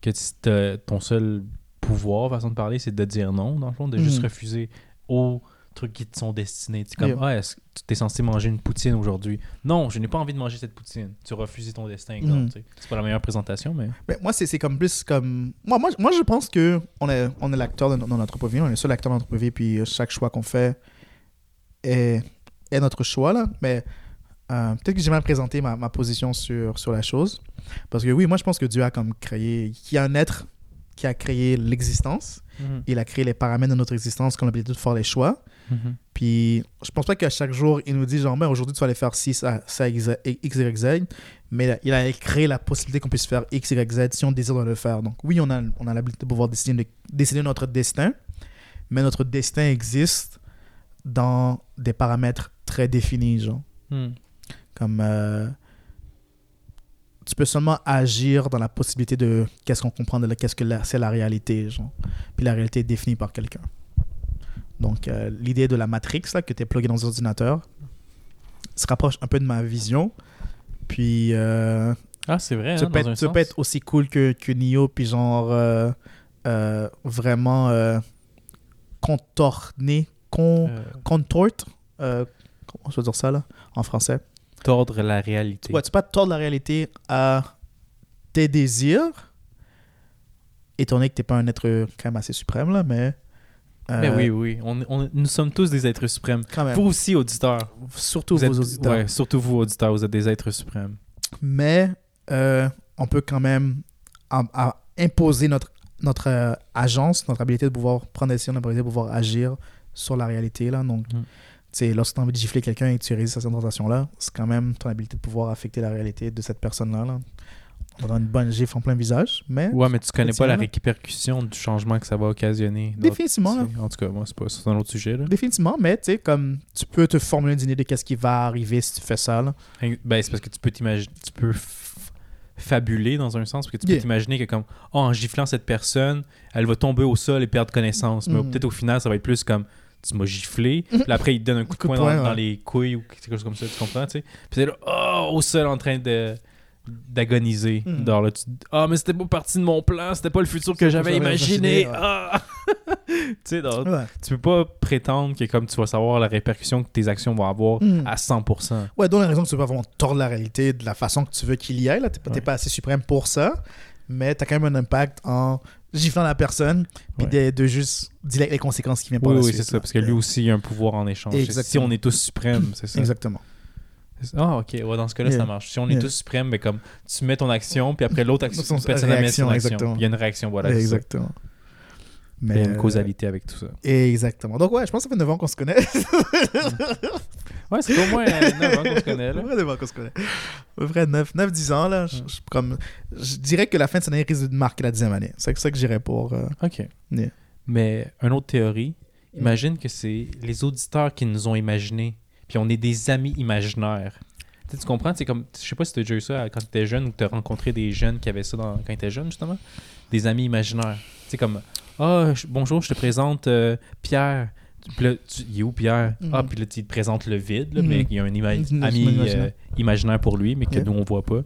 que ton seul pouvoir, façon de parler, c'est de dire non, dans le fond, de juste Mhm. refuser aux trucs qui te sont destinés. Tu sais, comme, Yeah. ah, est-ce que tu es censé manger une poutine aujourd'hui? Non, je n'ai pas envie de manger cette poutine. Tu refuses ton destin, Mhm. C'est pas la meilleure présentation, mais... Mais moi, c'est c'est comme plus comme. Moi, moi, moi je pense que on est, on est l'acteur de dans notre vie. On est le seul acteur dans notre vie. Puis chaque choix qu'on fait est, est notre choix. Là. Mais euh, peut-être que j'ai mal présenté ma, ma position sur, sur la chose. Parce que oui, moi, je pense que Dieu a comme créé. Qu'il y a un être qui a créé l'existence. Il a créé les paramètres de notre existence comme l'habilité de faire les choix. Mhm. Puis, je pense pas qu'à chaque jour, il nous dit genre, mais aujourd'hui, tu vas aller faire 6 à, ça, X, Y, Z. Mais il a créé la possibilité qu'on puisse faire X, Y, Z si on désire de le faire. Donc, oui, on a, on a l'habilité de pouvoir décider, de- décider notre destin. Mais notre destin existe dans des paramètres très définis, genre. Mhm. Comme. euh, tu peux seulement agir dans la possibilité de qu'est-ce qu'on comprend de qu'est-ce que c'est la réalité, genre. Puis la réalité est définie par quelqu'un. Donc, euh, l'idée de la matrix, là, que tu es plugué dans un ordinateur, se rapproche un peu de ma vision. Puis, euh, Ah, c'est vrai, tu, hein, peux dans un être, tu peux sens. être aussi cool que, que Neo, puis genre, vraiment contorné, con, contorte, euh, comment je veux dire ça, là, en français? Tordre la réalité. Ouais, tu peux pas tordre la réalité à tes désirs, étant donné que t'es pas un être quand même assez suprême, là, mais... euh, Mais oui, oui. On, on- nous sommes tous des êtres suprêmes. Quand même. Vous aussi, auditeurs. surtout Vous vos êtes- auditeurs. ouais, surtout vous, auditeurs, vous êtes des êtres suprêmes. Mais euh, on peut quand même à- à imposer notre, notre euh, agence, notre habilité de pouvoir prendre des décisions, notre habilité de pouvoir agir sur la réalité. Là. Donc, Mhm. Sais, lorsque tu as envie de gifler quelqu'un et que tu résistes à cette tentation-là, c'est quand même ton habilité de pouvoir affecter la réalité de cette personne-là. Là. On donne une bonne gifle en plein visage, mais Ouais, mais tu connais pas la répercussion du changement que ça va occasionner. Définitivement, là. En tout cas, moi, c'est pas un autre sujet. Là. définitivement, mais tu sais, comme tu peux te formuler une idée de qu'est-ce qui va arriver si tu fais ça. Là. Ben, c'est parce que tu peux t'imaginer, tu peux f- fabuler dans un sens, parce que tu peux Yeah. t'imaginer que comme, oh, en giflant cette personne, elle va tomber au sol et perdre connaissance. Mais Mhm. peut-être au final, ça va être plus comme, tu m'as giflé, puis après, il te donne un coup de poing, dans, dans les couilles ou quelque chose comme ça, tu comprends, tu sais? Puis c'est là, oh, au sol en train de d'agoniser. Mhm. Genre là, tu ah, mais c'était pas partie de mon plan, c'était pas le futur que j'avais imaginé. imaginé, ouais. Ah! tu sais, donc, Ouais. tu peux pas prétendre que comme tu vas savoir la répercussion que tes actions vont avoir Mhm. à 100%. Ouais, donc la raison que tu peux pas vraiment tordre la réalité de la façon que tu veux qu'il y ait. Là, t'es, pas- t'es Ouais. pas assez suprême pour ça, mais t'as quand même un impact en giflant la personne, puis Ouais. de, de juste avec les conséquences qui viennent par Oui, la oui, suite, c'est ça, parce que lui aussi il a un pouvoir en échange. Exactement. Si on est tous suprêmes, c'est ça. Exactement. Ah, ok, ouais, dans ce cas-là, Yeah. ça marche. Si on est Yeah. tous suprêmes, mais comme tu mets ton action, puis après l'autre action, Son- personne n'a mis son action. Il y a une réaction, voilà. exactement. Il y a une euh, causalité avec tout ça. Exactement. Donc, ouais, je pense que ça fait 9 ans qu'on se connaît. Ouais, c'est au moins 9 ans qu'on se connaît, là. Ouais, devant qu'on se connaît. À peu près 9, 9 10 ans, là. Je, je- comme, je dirais que la fin de cette année risque de marquer la dixième année. C'est ça que j'irais pour. euh, OK. Yeah. Mais une autre théorie, imagine que c'est les auditeurs qui nous ont imaginés, puis on est des amis imaginaires. Tu, sais, tu comprends? C'est comme, je sais pas si tu as déjà eu ça quand tu étais jeune ou que tu as rencontré des jeunes qui avaient ça dans- quand ils étaient jeunes, justement. Des amis imaginaires. Tu sais, comme, ah, bonjour, je te présente euh, Pierre. Puis là, tu, il est où Pierre? Mhm. Ah, puis là, tu te présentes le vide, là, Mhm. mais il y a un ima- Mhm, ami imaginaire. euh, imaginaire pour lui, mais que Yeah. nous, on voit pas.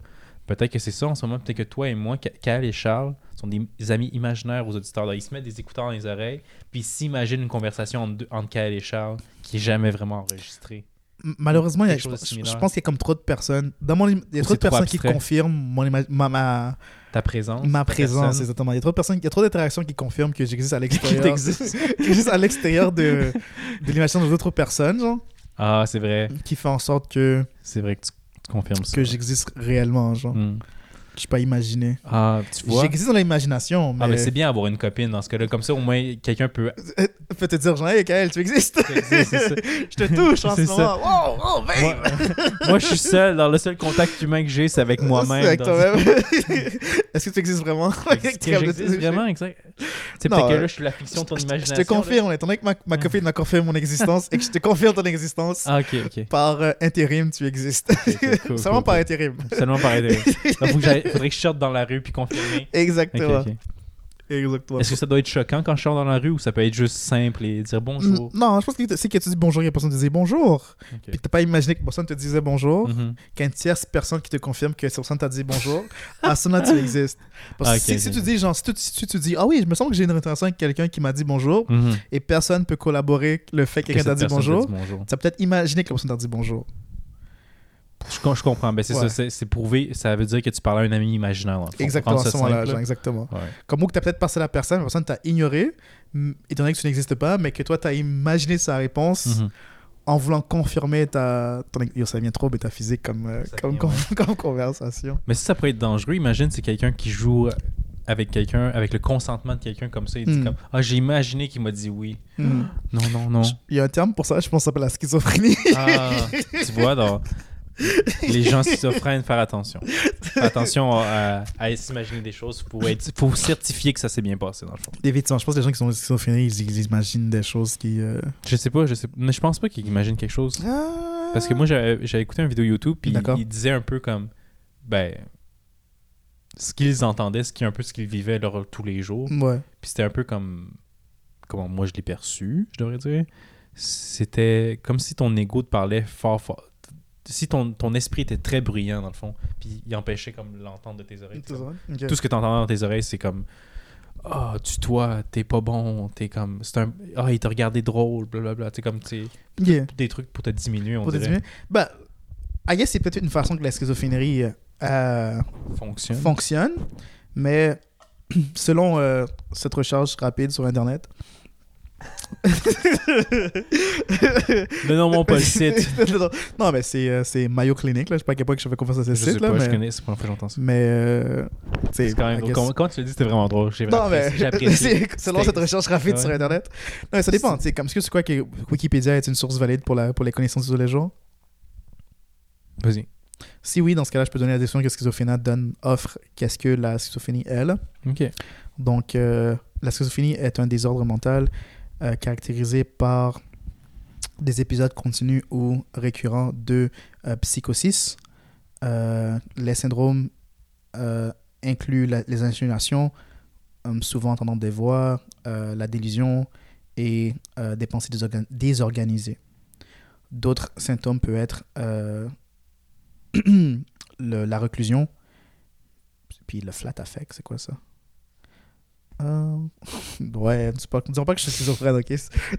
Peut-être que c'est ça en ce moment. Peut-être que toi et moi, Kyle et Charles, sont des amis imaginaires aux auditeurs. Là, ils se mettent des écouteurs dans les oreilles, puis ils s'imaginent une conversation entre, deux- entre Kyle et Charles qui est jamais vraiment enregistrée. Malheureusement, il y a- Quelque je, pense qu'il y a comme trop de personnes. Dans mon, il y a trop de personnes qui confirment mon ma, ma, Ta présence. ma présence, exactement. Il y a trop de personnes, il y a trop d'interactions qui confirment que j'existe à l'extérieur. j'existe à l'extérieur de, de l'imagination d'autres personnes, genre, Ah, c'est vrai. qui fait en sorte que, C'est vrai que tu, tu confirmes ça. que j'existe réellement, genre. Hmm. Je suis pas imaginé. Ah, tu vois. J'existe dans l'imagination, mais. Ah, mais c'est bien avoir une copine dans ce cas-là. Comme ça, au moins, quelqu'un peut. peut te dire, genre, hey, Kael, tu existes. C'est je te touche en ce C'est ça. moment. Wow, oh, babe. Moi, moi, je suis seul. Dans le seul contact humain que j'ai, c'est avec moi-même. C'est avec toi-même. Est-ce que tu existes vraiment? Est-ce que j'existe vraiment, exact? Tu sais, Non, peut-être que euh, là, je suis la fiction de ton imagination. Je te confirme, étant donné que ma, ma copine m'a confirmé mon existence et que je te confirme ton existence, Ah, ok, ok. par euh, intérim, tu existes. Ok, cool, Seulement cool, par cool. intérim. Seulement par intérêt. Donc, faut que faudrait que je sorte dans la rue puis confirmer. Exactement. Exactement. Est-ce que ça doit être choquant quand je sors dans la rue ou ça peut être juste simple et dire bonjour? Non, je pense que c'est que tu dis bonjour et personne te dit bonjour. Ok. Puis t'as pas imaginé que personne te disait bonjour. Mhm. Qu'une tierce personne qui te confirme que cette personne t'a dit bonjour, à ce moment-là, tu existes. Parce que si, tu dis, genre, si tu, si tu dis, ah oui, je me semble que j'ai une relation avec quelqu'un qui m'a dit bonjour, Mhm. et personne peut collaborer le fait que Que quelqu'un t'a dit bonjour. tu as peut-être imaginé que la personne t'a dit bonjour. Je, je comprends. Ben, c'est Ouais. ça, c'est- prouvé. Ça veut dire que tu parles à un ami imaginaire. Exactement, ça genre. Ouais. Comme où que tu as peut-être passé la personne, la personne t'a ignoré, étant donné que tu n'existes pas, mais que toi, tu as imaginé sa réponse Mhm. en voulant confirmer ta. Ton... Ça devient trop comme, euh, Ça comme, devient, comme, comme conversation. Mais si ça pourrait être dangereux, imagine c'est quelqu'un qui joue avec quelqu'un, avec le consentement de quelqu'un comme ça. Il dit Hmm. comme Ah, j'ai imaginé qu'il m'a dit oui. Hmm. Non, non, non. Il y a un terme pour ça, je pense que ça s'appelle la schizophrénie. Ah, tu vois, dans les gens schizophrènes, faire attention. Faire attention à, à s'imaginer des choses. Il faut, être- faut certifier que ça s'est bien passé, dans le fond. Effectivement, je pense que les gens qui sont schizophréniques, ils, ils imaginent des choses qui. euh, Je sais pas, je sais mais je pense pas qu'ils imaginent quelque chose. Ah. Parce que moi, j'avais écouté une vidéo YouTube, puis D'accord. il disait un peu comme, ben, ce qu'ils entendaient, ce qui est un peu ce qu'ils vivaient leur, tous les jours. Ouais. Puis c'était un peu comme, comment moi je l'ai perçu, je devrais dire. C'était comme si ton ego te parlait fort, fort. Si ton, ton esprit était très bruyant, dans le fond, puis il empêchait comme l'entente de tes oreilles. Tout ce que tu entendais dans tes oreilles, c'est comme Ah, tu toi, t'es pas bon, t'es comme. C'est un. Ah, il t'a regardé drôle, blablabla. Tu comme, tu sais, Yeah. des trucs pour te diminuer, on Pour te dirait. diminuer. Ben, I guess c'est peut-être une façon que la schizophrénie euh, Fonctionne. fonctionne, mais selon euh, cette recherche rapide sur Internet. Le nom, mon pas le site. non, non, mais c'est euh, c'est Mayo Clinic, là. je sais pas à quel point que je fais confiance à ce Je sais site, pas, là, je mais, connais, c'est pour la première fois que j'entends ça. mais euh, C'est quand même. guess- comment tu l'as dit, c'était vraiment drôle. J'ai Non, mais c'est- selon cette recherche rapide Ouais. sur Internet. Non, mais ça dépend. sais, Comme, est-ce que tu crois que Wikipédia est une source valide pour, la, pour les connaissances de tous les jours Vas-y. Si oui, dans ce cas-là, je peux donner la définition que Schizophrénie donne, offre qu'est-ce que la schizophrénie là. Ok. Donc, euh, la schizophrénie est un désordre mental euh, par des épisodes continus ou récurrents de euh, psychosis. Euh, les syndromes euh, incluent les hallucinations, euh, souvent entendant des voix, la délusion et des pensées désorgan- désorganisées. D'autres symptômes peuvent être la reclusion, puis le flat affect, c'est quoi ça? Euh, ouais, dis pas, disons pas que je suis schizophrène, ok?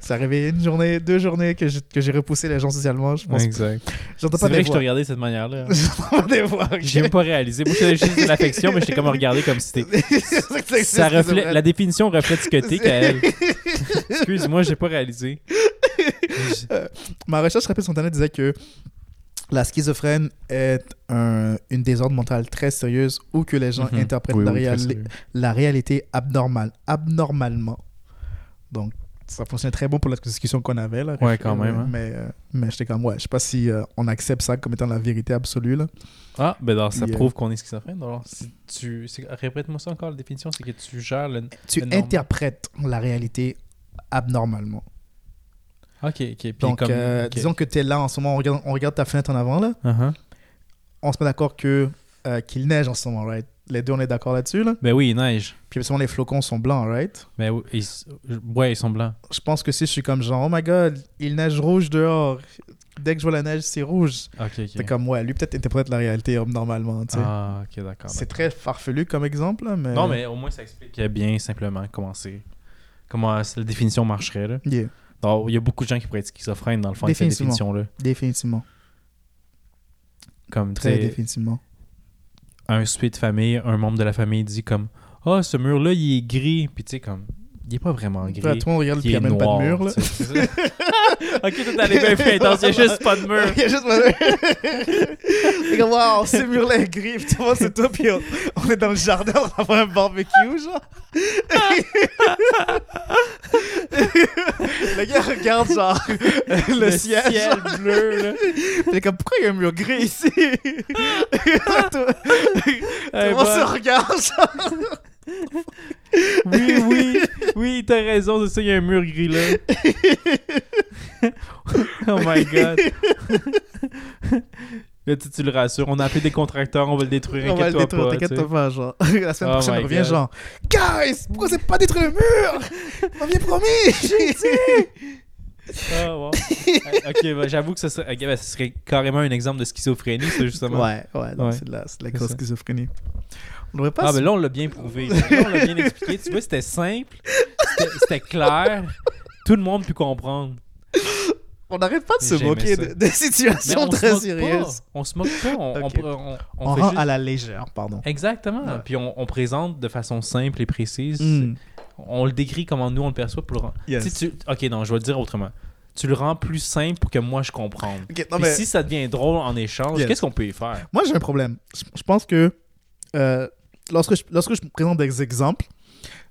C'est arrivé une journée, deux journées que j'ai que j'ai repoussé les gens socialement. Je pense Exact. J'entends C'est pas vrai des que je te regardais de cette manière-là. J'entends pas des voix. ok? J'ai même pas réalisé. Moi, j'avais juste de l'affection, mais j'étais comme regardé comme si c'était. C'est Ça reflète, la définition reflète ce que t'es, Kael. Excuse-moi, j'ai pas réalisé. Ma recherche rapide sur Internet disait que la schizophrène est un, une désordre mentale très sérieuse où que les gens Mhm. interprètent Oui, la, oui, très réali- sérieux. la réalité abnormale, abnormalement. Donc, ça fonctionnait très bon pour la discussion qu'on avait. Là, Ouais, quand même, hein. Mais, euh, mais j'étais comme, ouais, je sais pas si euh, on accepte ça comme étant la vérité absolue. Là. Ah, ben alors, ça prouve qu'on est schizophrène. Alors, si tu... Répète-moi ça encore, la définition, c'est que tu gères le... Tu le interprètes la réalité abnormalement. Ok, ok. Donc, comme... euh, disons que tu es là en ce moment, on regarde, on regarde ta fenêtre en avant, là. Uh-huh. On se met d'accord que euh, qu'il neige en ce moment, right? Les deux, on est d'accord là-dessus, là? Ben oui, il neige. Puis, souvent, les flocons sont blancs, right? Ben oui, ils ouais, ils sont blancs. Je pense que si je suis comme genre, oh my god, il neige rouge dehors. Dès que je vois la neige, c'est rouge. Ok, ok. C'est comme, ouais, lui peut-être interprète la réalité euh, normalement, tu sais. Ah, ok, d'accord. c'est très farfelu comme exemple, là, mais... Non, mais au moins, ça explique bien simplement comment c'est... Comment la définition marcherait, là. Yeah, il y a beaucoup de gens qui pourraient être schizophrènes, dans le fond, avec cette définition-là. définitivement. Comme, Très définitivement. un souper de famille, un membre de la famille dit comme « Ah, ce mur-là, il est gris. » Puis tu sais, comme, il est pas vraiment gris. Tout le monde regarde, puis il il n'y est a même noir. pas de mur, là. ok, tout allait bien fait intense, il y a juste pas de mur. Il y a juste pas de mur. C'est comme, waouh, ce mur-là est gris, puis tout le monde, c'est toi, puis on, on est dans le jardin, on va faire un barbecue, genre. le gars regarde, genre, le, ciel. genre. bleu, là. Il est comme, pourquoi il y a un mur gris ici? tout le monde se regarde, genre. Oui, oui, oui, t'as raison, c'est ça, il y a un mur gris là. oh my god. Là, tu, tu le rassures, on a appelé des contracteurs, on va le détruire, On va le détruire, t'inquiète pas, genre. La semaine Oh prochaine, my on revient, genre, Guys, pourquoi c'est pas détruire le mur? On m'avait promis! Ah, bon. Euh, ok, bah, j'avoue que serait, ok, bah, ce serait carrément un exemple de schizophrénie, ça, justement. Ouais, ouais, Ouais. c'est de la, de grosse schizophrénie. On devrait pas Ah, se- ben là, on l'a bien prouvé. Là, on l'a bien expliqué. Tu vois, c'était simple, c'était- clair, tout le monde peut comprendre. on n'arrête pas de se moquer ça. de, de situations très sérieuses. On se moque pas. On, on- Ok. on- on On, fait rend juste- à la légère, pardon. Exactement. Ouais. Puis on, présente de façon simple et précise. Mm. On le décrit comment nous on le perçoit pour le rendre. Yes. Tu Ok, non, je vais le dire autrement. Tu le rends plus simple pour que moi je comprenne. Non, mais si ça devient drôle en échange, Yes. qu'est-ce qu'on peut y faire? Moi, j'ai un problème. Je, je pense que euh, lorsque, je, lorsque je présente des exemples,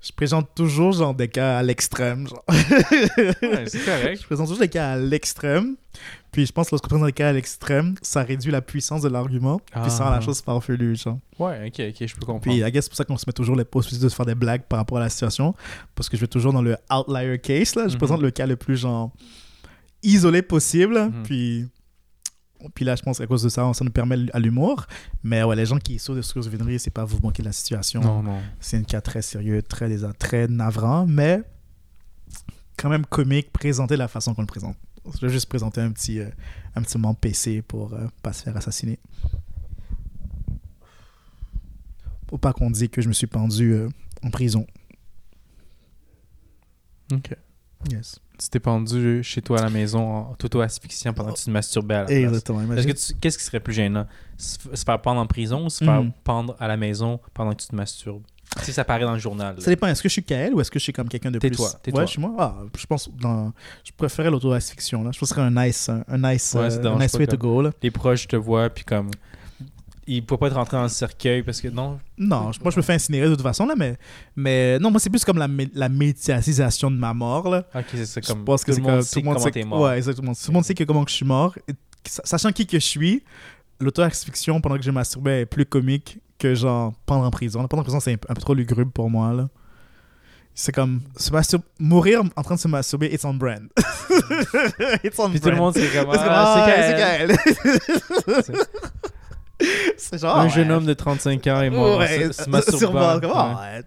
je présente toujours genre des cas à l'extrême. Ouais, C'est correct. Je présente toujours des cas à l'extrême. Puis je pense que lorsque je présente des cas à l'extrême, ça réduit la puissance de l'argument. Puis ça rend Ah. la chose farfelue. Genre. Ouais, ok, ok, je peux comprendre. Puis, I guess, c'est pour ça qu'on se met toujours les possibilités de se faire des blagues par rapport à la situation. Parce que je vais toujours dans le outlier case, là. Je Mhm. présente le cas le plus, genre, isolé possible. Mhm. Puis, puis là, je pense qu'à cause de ça, ça nous permet à l'humour. Mais ouais, les gens qui sautent de schizophrénie, c'est pas vous manquer de la situation. non, non. C'est un cas très sérieux, très, très navrant, mais quand même comique, présenté de la façon qu'on le présente. Je vais juste présenter un petit, euh, un petit moment PC pour euh, pas se faire assassiner. Pour pas qu'on dise que je me suis pendu euh, en prison. Ok. Yes. Tu t'es pendu chez toi à la maison en auto-asphyxiant pendant que tu te masturbais à la place. Exactement. Qu'est-ce qui serait plus gênant? Se faire pendre en prison ou se faire Mhm. pendre à la maison pendant que tu te masturbes? Si ça paraît dans le journal. là. Ça dépend. Est-ce que je suis KL ou est-ce que je suis comme quelqu'un de plus? Tais-toi, Ouais, tais-toi. je suis moi. Ah, je pense dans. Je préférais l'auto-asphyxion. Je pense que ce serait un nice, un, nice, Ouais, euh, un nice way to go là. Les proches te voient, puis comme. Ils peuvent pas être rentrés dans le cercueil parce que non? Non, je- moi je me fais incinérer de toute façon là, mais mais non, moi c'est plus comme la, mé- la médiatisation de ma mort là. Ok, c'est ça. Je Comme, pense que tout le monde comme- sait tout le monde comment t'es mort. Ouais, exactement. Tout le monde sait que comment que je suis mort. Et sachant qui que je suis, l'auto-asphyxion pendant que je masturbais est plus comique que genre pendant en prison. Pendant en prison, c'est un, peu- un peu trop lugubre pour moi là. C'est comme se mourir en train de se masturber, it's on brand. it's on Puis tout le monde c'est comme. Ah, c'est. c'est genre. Un ouais. jeune homme de 35 ans est mort. Ouais, se- se sur masturbant. Ouais.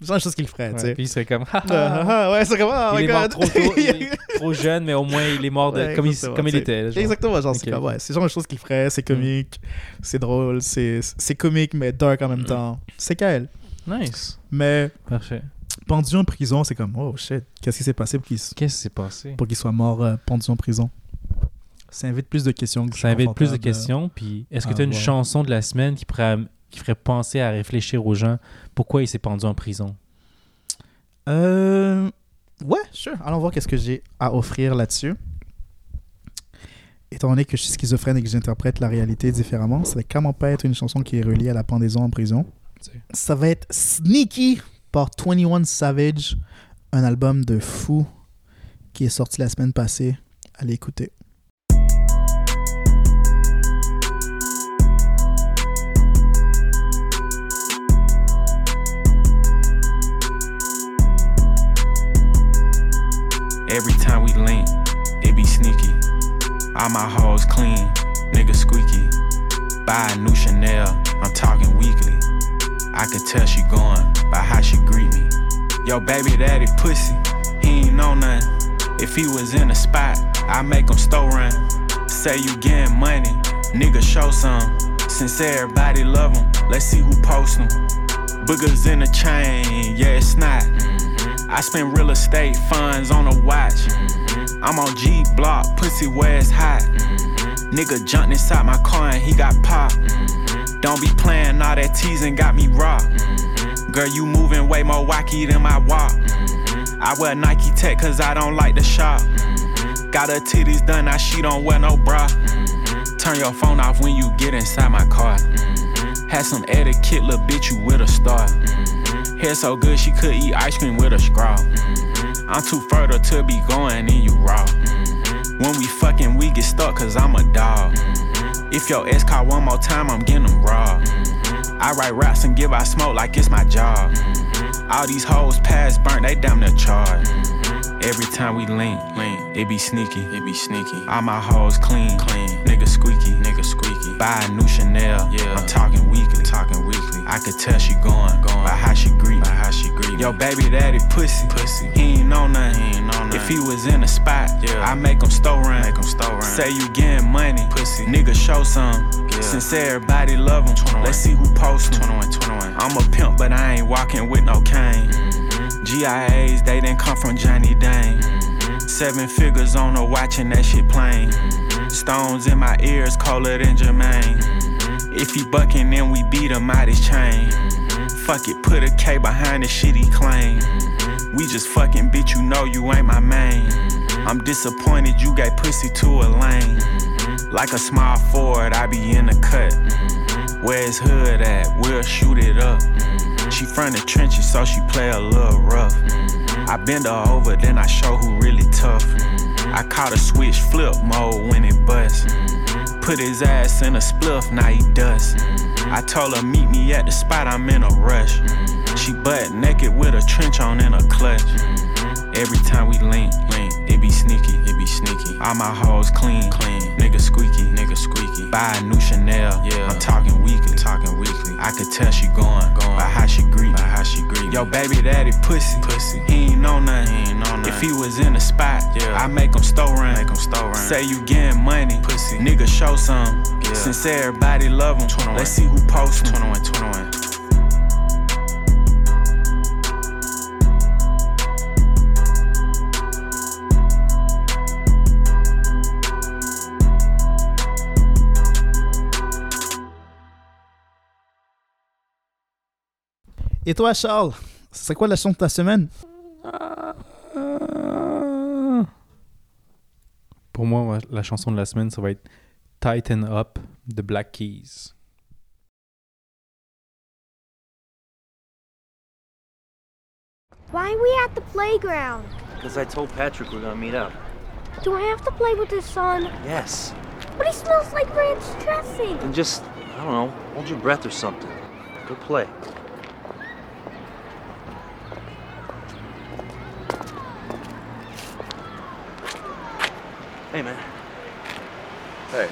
genre une chose qu'il ferait, tu sais. Puis il serait comme. Ah, Ah, ah, ouais, c'est comme, oh il my est mort god. trop tôt, il est trop jeune, mais au moins il est mort de, comme, il, comme était. genre. Exactement, genre, c'est comme, ouais, c'est genre une chose qu'il ferait, c'est comique, c'est drôle, c'est comique, mais dark en même temps. C'est Kael. Nice. Mais Parfait. pendu en prison, c'est comme, oh shit, qu'est-ce qui s'est passé pour qu'il Qu'est-ce qui s'est passé? pour qu'il soit mort euh, pendu en prison? Ça invite plus de questions. que Ça invite plus de questions. Puis est-ce que tu as une chanson de la semaine qui ferait, qui ferait penser à réfléchir aux gens? Pourquoi il s'est pendu en prison? Euh, ouais, sure. Allons voir qu'est-ce que j'ai à offrir là-dessus. Étant donné que je suis schizophrène et que j'interprète la réalité différemment, ça va clairement pas être une chanson qui est reliée à la pendaison en prison. Ça va être Sneaky par 21 Savage, un album de fou qui est sorti la semaine passée. Allez écouter. Every time we link, it be sneaky. All my hoes clean, nigga squeaky. Buy a new Chanel, I'm talking weekly. I can tell she going by how she greet me. Yo, baby daddy pussy, he ain't know nothing. If he was in a spot, I make him store run. Say you getting money, nigga show some. Since everybody love him, let's see who post them. Boogers in the chain, yeah, it's not. I spend real estate funds on a watch. Mm-hmm. I'm on G block, pussy where it's hot. Mm-hmm. Nigga jumped inside my car and he got popped. Mm-hmm. Don't be playing all that teasing, got me rocked. Girl, you moving way more wacky than my walk. I wear Nike Tech cause I don't like the shop. Got her titties done, now she don't wear no bra. Turn your phone off when you get inside my car. Had some etiquette, little bitch, you with a star. Hair so good she could eat ice cream with a straw. Mm-hmm. I'm too fertile to be going in you raw. Mm-hmm. When we fucking, we get stuck cause I'm a dog. Mm-hmm. If your ex call one more time, I'm getting them raw. I write raps and give out smoke like it's my job. All these hoes past burnt, they damn near charged. Every time we link, link, it be sneaky, it be sneaky. All my hoes clean, clean. Nigga squeaky, nigga squeaky. Buy a new Chanel, yeah. I'm talking weekly, talking weekly. I could tell she going, going by how she greet, by how she greet. Yo, baby daddy pussy, pussy. He ain't know nothing, he ain't know nothing. If he was in a spot, yeah. I make him store run, make him store run. Say you getting money, pussy. Nigga show some. Yeah. Since everybody love him, 21. let's see who post 21, 21. I'm a pimp, but I ain't walking with no cane. Mm-hmm. GIAs, they didn't come from Johnny Dane. Mm-hmm. Seven figures on a watching that shit plain. Mm-hmm. Stones in my ears, colder than Jermaine. If he bucking, then we beat him out his chain. Fuck it, put a K behind the shit he claim. We just fucking bitch, you know you ain't my main. I'm disappointed you gave pussy to a lane. Like a small Ford, I be in the cut. Where's hood at? We'll shoot it up. She from the trenches, so she play a little rough. I bend her over, then I show who really tough. I caught a switch flip mode when it bust. Put his ass in a spliff, now he dust. Mm-hmm. I told her meet me at the spot, I'm in a rush. Mm-hmm. She butt naked with a trench on and a clutch. Mm-hmm. Every time we link, link, it be sneaky, sneaky. All my hoes clean, clean. Nigga squeaky, nigga squeaky. Buy a new Chanel, yeah. I'm talking weekly, talking weekly. I could tell she going, going by how she greet, by how she greet. Yo, baby daddy pussy, pussy. He ain't know nothing, he ain't know nothing. If he was in a spot, yeah, I make him store run, make him store run. Say you getting money, pussy. Nigga show some. Yeah. Since everybody love him, 21. let's see who post 21, 21. Et toi, Charles, c'est quoi la chanson de ta semaine? Pour moi, la chanson de la semaine, ça va être Tighten Up de Black Keys. Why are we at the playground? Because I told Patrick we're gonna meet up. Do I have to play with his son? Yes. But he smells like ranch dressing. And just, I don't know, hold your breath or something. Go play. Hey, man. Hey.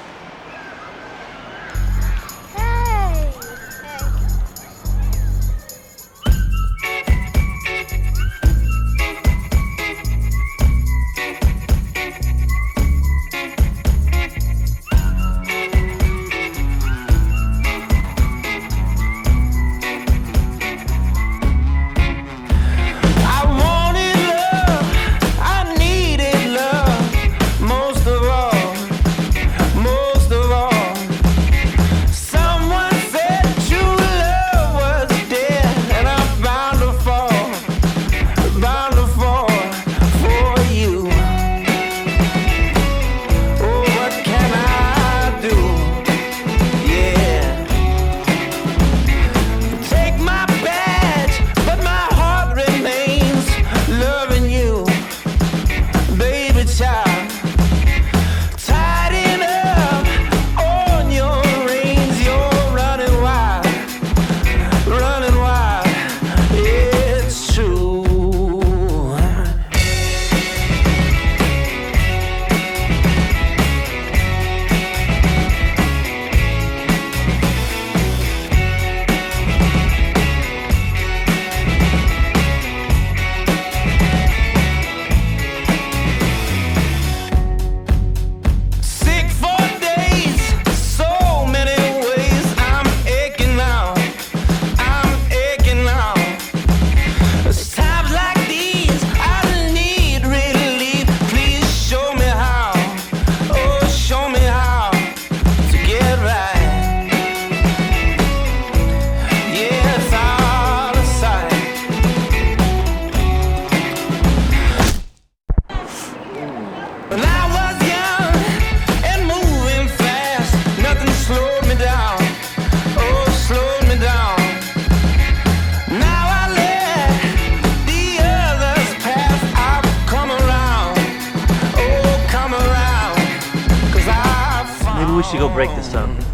Maybe we should go break this up.